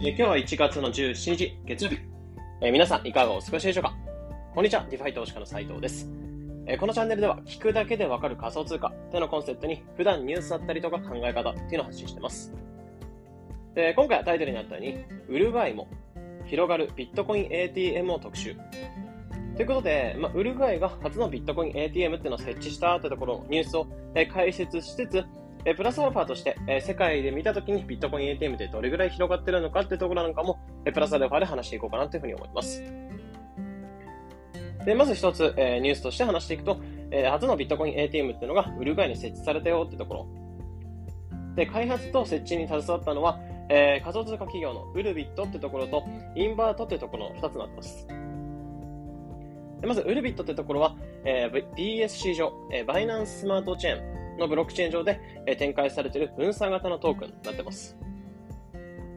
え今日は1月の17日月曜日、え皆さんいかがお過ごしでしょうか？こんにちは、 DeFi 投資家の斉藤です、えこのチャンネルでは聞くだけでわかる仮想通貨というのコンセプトに普段ニュースだったりとか考え方っていうのを発信してます。で今回はタイトルにあったように、ウルグアイも広がるビットコイン ATM を特集。ということで、まあ、ウルグアイが初のビットコイン ATM っていうのを設置したというところのニュースを、え解説しつつ、えープラスアルファとして、えー世界で見たときにビットコイン ATM ってどれぐらい広がってるのかっていうところなんかも、えープラスアルファで話していこうかなというふうに思います。で、まず一つ、えーニュースとして話していくと、えー初のビットコイン ATM っていうのがウルグアイに設置されたよってところ。で、開発と設置に携わったのは、えー仮想通貨企業のウルビットってところと、インバートってところの2つになってます。でまず、ウルビットってところは、えー BSC 上、えーバイナンススマートチェーンのブロックチェーン上で、展開されている分散型のトークンになってます。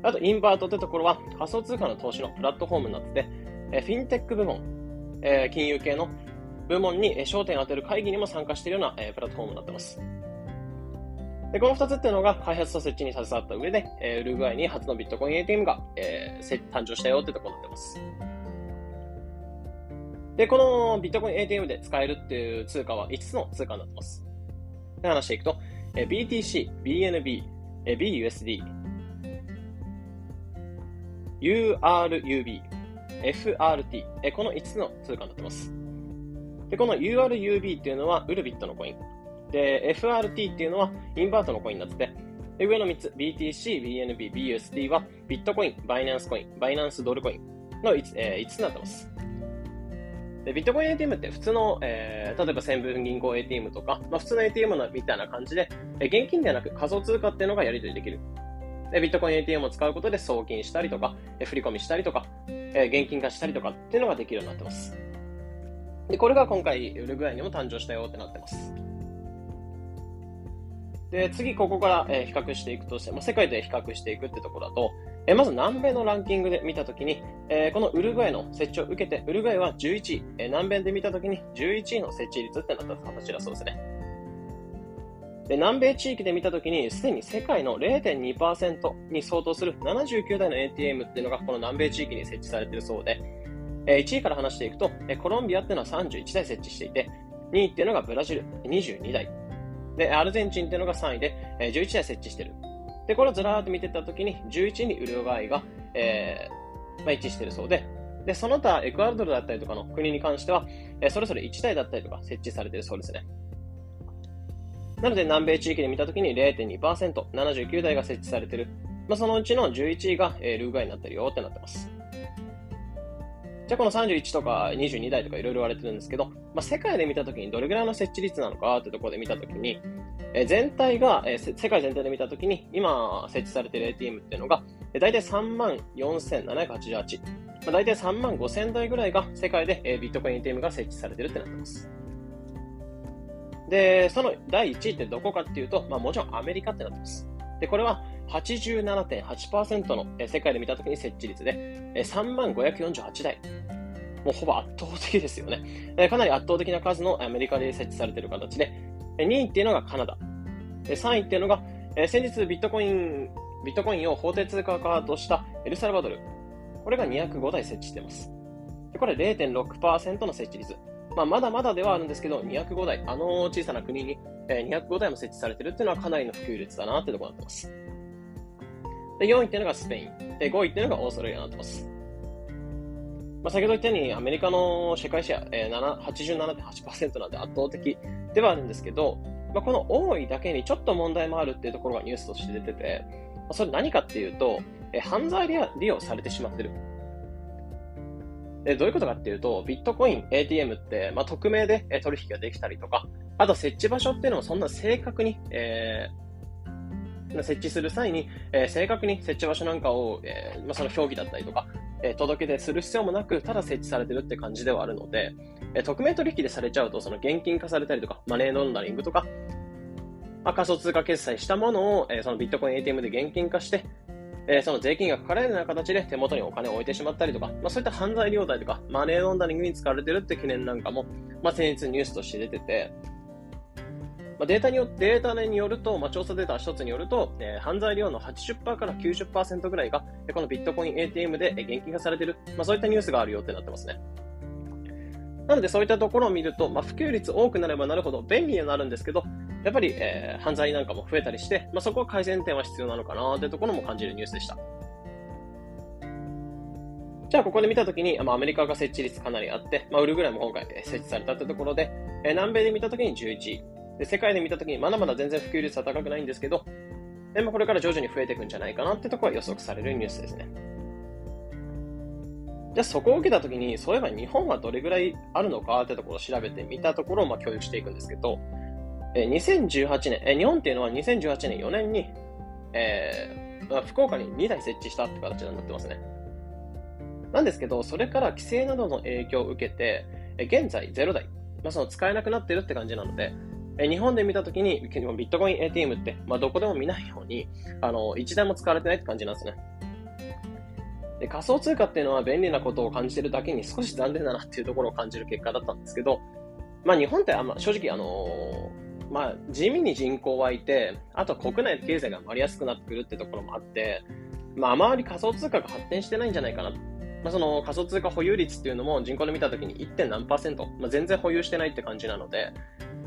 あと、インバートってところは仮想通貨の投資のプラットフォームになってて、フィンテック部門、金融系の部門に焦点を当てる会議にも参加しているような、プラットフォームになってます。で、この2つっていうのが開発と設置に携わった上で、えーウルグアイに初のビットコイン ATM が、えー誕生したよってところになってます。で、このビットコイン ATM で使えるっていう通貨は5つの通貨になってます。で、話していくと、え BTC、BNB、え BUSD、URUB、FRT、えこの5つの通貨になってます。で、この URUB っていうのはウルビットのコイン。で、FRT っていうのはインバートのコインになってて、で上の3つ、BTC、BNB、BUSD はビットコイン、バイナンスコイン、バイナンスドルコインの 5,、えー5つになってます。で、ビットコイン ATM って普通の、えー例えば線分銀行 ATM とか、まあ、普通の ATM のみたいな感じで、えー現金ではなく仮想通貨っていうのがやり取りできる。で、ビットコイン ATM を使うことで送金したりとか、えー振り込みしたりとか、えー現金化したりとかっていうのができるようになってます。で、これが今回、ウルグアイにも誕生したよってなってます。で、次、ここから、えー比較していくとして、まあ、世界で比較していくってところだと、えまず南米のランキングで見たときに、えーこのウルグアイの設置を受けて、ウルグアイは11位、えー南米で見たときに11位の設置率ってなった形だそうですね。で南米地域で見たときに、すでに世界の0.2%に相当する79台の ATM っていうのがこの南米地域に設置されているそうで、えー1位から話していくと、えコロンビアっていうのは31台設置していて、2位っていうのがブラジル22台。で、アルゼンチンっていうのが3位で、えー11台設置してる。で、これをずらーっと見てたときに、11にウルグアイが、えーまあ、位置してるそうで、で、その他、エクアドルだったりとかの国に関しては、えーそれぞれ1台だったりとか設置されているそうですね。なので、南米地域で見たときに0.2%、79台が設置されている。まあ、そのうちの11位が、えールーガイになってるよってなってます。じゃあこの31とか22台とかいろいろ言われてるんですけど、まあ、世界で見たときにどれぐらいの設置率なのかってところで見たときに、え全体が、え世界全体で見たときに、今設置されている ATM っていうのが、えー、大体3万4788。まあ、大体3万5000台ぐらいが世界で、えビットコイン ATM が設置されているってなってます。で、その第1位ってどこかっていうと、まあ、もちろんアメリカってなってます。で、これは87.8%のえ世界で見たときに設置率で、え3万548台。もうほぼ圧倒的ですよね。えかなり圧倒的な数のアメリカで設置されている形で、2位っていうのがカナダ。3位っていうのが、えー先日ビットコイン、ビットコインを法定通貨化としたエルサルバドル。これが205台設置しています。でこれ0.6%の設置率。まあ、まだまだではあるんですけど、205台、あの小さな国に、えー205台も設置されてるっていうのはかなりの普及率だなってところになってます。で、4位っていうのがスペイン。で、5位っていうのがオーストラリアになってます。まあ、先ほど言ったように、アメリカの世界シェア、えー87.8%なんで圧倒的ではあるんですけど、まあ、この多いだけにちょっと問題もあるっていうところがニュースとして出てて、まあそれ何かっていうと、えー犯罪利用されてしまってる。でどういうことかっていうと、ビットコイン ATM って、まあ、匿名で取引ができたりとか、あと設置場所っていうのもそんな正確に、えー設置する際に、えー正確に設置場所なんかを、えーまあ、その表記だったりとか、え届け出する必要もなく、ただ設置されてるって感じではあるので、え匿名取引でされちゃうと、その現金化されたりとか、マネーロンダリングとか、まあ、仮想通貨決済したものを、えそのビットコイン ATM で現金化して、えその税金がかかられるような形で手元にお金を置いてしまったりとか、まあ、そういった犯罪領代とか、マネーロンダリングに使われてるって懸念なんかも、まあ、先日ニュースとして出てて、まあ、データによデータによると、まあ、調査データ一つによると、えー、犯罪量の80%から90%ぐらいが、このビットコイン ATM で現金化されている、まあ、そういったニュースがあるよってなってますね。なのでそういったところを見ると、まあ、普及率多くなればなるほど便利になるんですけど、やっぱり、えー、犯罪なんかも増えたりして、まあ、そこは改善点は必要なのかなというところも感じるニュースでした。じゃあ、ここで見たときに、まあ、アメリカが設置率かなりあって、まあ、ウルグライも今回設置されたというところで、えー、南米で見たときに11位、で世界で見たときにまだまだ全然普及率は高くないんですけど、でまあ、これから徐々に増えていくんじゃないかなってところは予測されるニュースですね。じゃあそこを受けたときに、そういえば日本はどれぐらいあるのかってところを調べてみたところをまあ共有していくんですけど、え2018年、え日本っていうのは2018年4年に、えー、福岡に2台設置したって形になってますね。なんですけど、それから規制などの影響を受けて、え現在0台、まあ、その使えなくなってるって感じなので、え日本で見たときに、ビットコイン ATM って、まあ、どこでも見ないように、あの、1台も使われてないって感じなんですね。で仮想通貨っていうのは便利なことを感じてるだけに少し残念だなっていうところを感じる結果だったんですけど、まあ日本ってあんま正直あのー、まあ地味に人口はいて、あと国内経済が回りやすくなってくるってところもあって、まああまり仮想通貨が発展してないんじゃないかな。まあその仮想通貨保有率っていうのも人口で見たときに 1. 何パーセント、まあ全然保有してないって感じなので、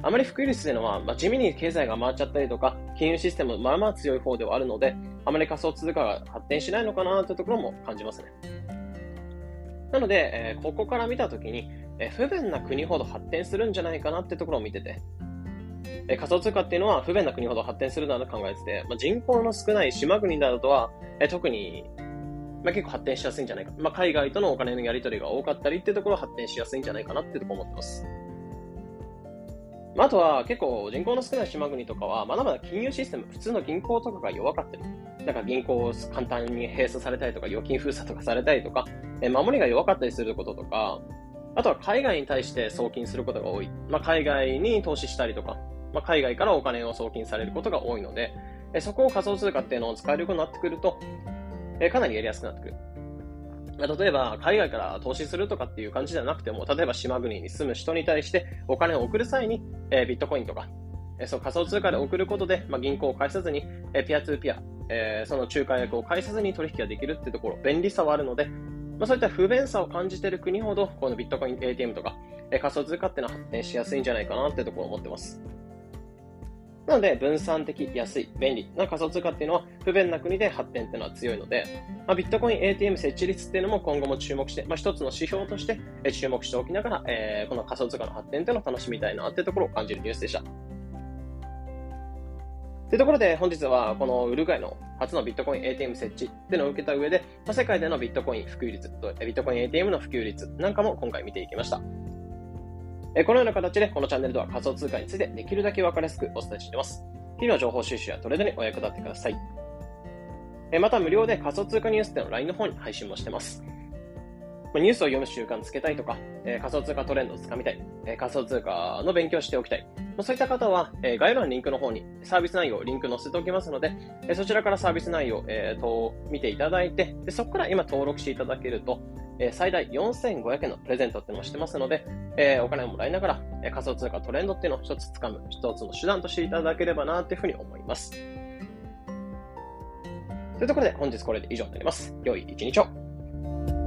あまり普及率っていうのは、まあ、地味に経済が回っちゃったりとか、金融システムまあまあ強い方ではあるので、あまり仮想通貨が発展しないのかなというところも感じますね。なので、えー、ここから見たときに、えー、不便な国ほど発展するんじゃないかなってところを見てて、えー、仮想通貨っていうのは不便な国ほど発展するなと考えてて、まあ、人口の少ない島国などとは、え特に、まあ、結構発展しやすいんじゃないか。まあ、海外とのお金のやり取りが多かったりっていうところ発展しやすいんじゃないかなってところ思ってます。まあとは結構人口の少ない島国とかはまだまだ金融システム、普通の銀行とかが弱かったり、なんか銀行を簡単に閉鎖されたりとか、預金封鎖とかされたりとか、え守りが弱かったりすることとか、あとは海外に対して送金することが多い。まあ、海外に投資したりとか、まあ、海外からお金を送金されることが多いので、えそこを仮想通貨っていうのを使えるようになってくると、えかなりやりやすくなってくる。例えば、海外から投資するとかっていう感じじゃなくても、例えば島国に住む人に対してお金を送る際に、えー、ビットコインとか、えー、そう仮想通貨で送ることで、まあ、銀行を介さずに、えー、ピアツーピア、えー、その仲介役を介さずに取引ができるっていうところ、便利さはあるので、まあ、そういった不便さを感じている国ほど、このビットコイン ATM とか、えー、仮想通貨っていうのは発展しやすいんじゃないかなってところを思ってます。なので、分散的、安い、便利な仮想通貨っていうのは、不便な国で発展っていうのは強いので、まあ、ビットコイン ATM 設置率っていうのも今後も注目して、まあ、一つの指標として注目しておきながら、えー、この仮想通貨の発展っていうのを楽しみたいなっていうところを感じるニュースでした。というところで本日はこのウルグアイの初のビットコイン ATM 設置っていうのを受けた上で、まあ、世界でのビットコイン普及率とビットコイン ATM の普及率なんかも今回見ていきました。えこのような形でこのチャンネルでは仮想通貨についてできるだけわかりやすくお伝えしています。日々の情報収集やトレードにお役立てください。えまた無料で仮想通貨ニュースっての LINE の方に配信もしてます。ニュースを読む習慣つけたいとか、え仮想通貨トレンドをつかみたい、え仮想通貨の勉強しておきたい。そういった方は、え概要欄のリンクの方にサービス内容、リンク載せておきますので、えそちらからサービス内容、えー、と見ていただいてで、そこから今登録していただけると、え最大4500円のプレゼントっていうのをしてますので、えお金をもらいながら、え仮想通貨トレンドっていうのを一つ掴む、一つの手段としていただければなというふうに思います。というところで本日これで以上になります。良い一日を。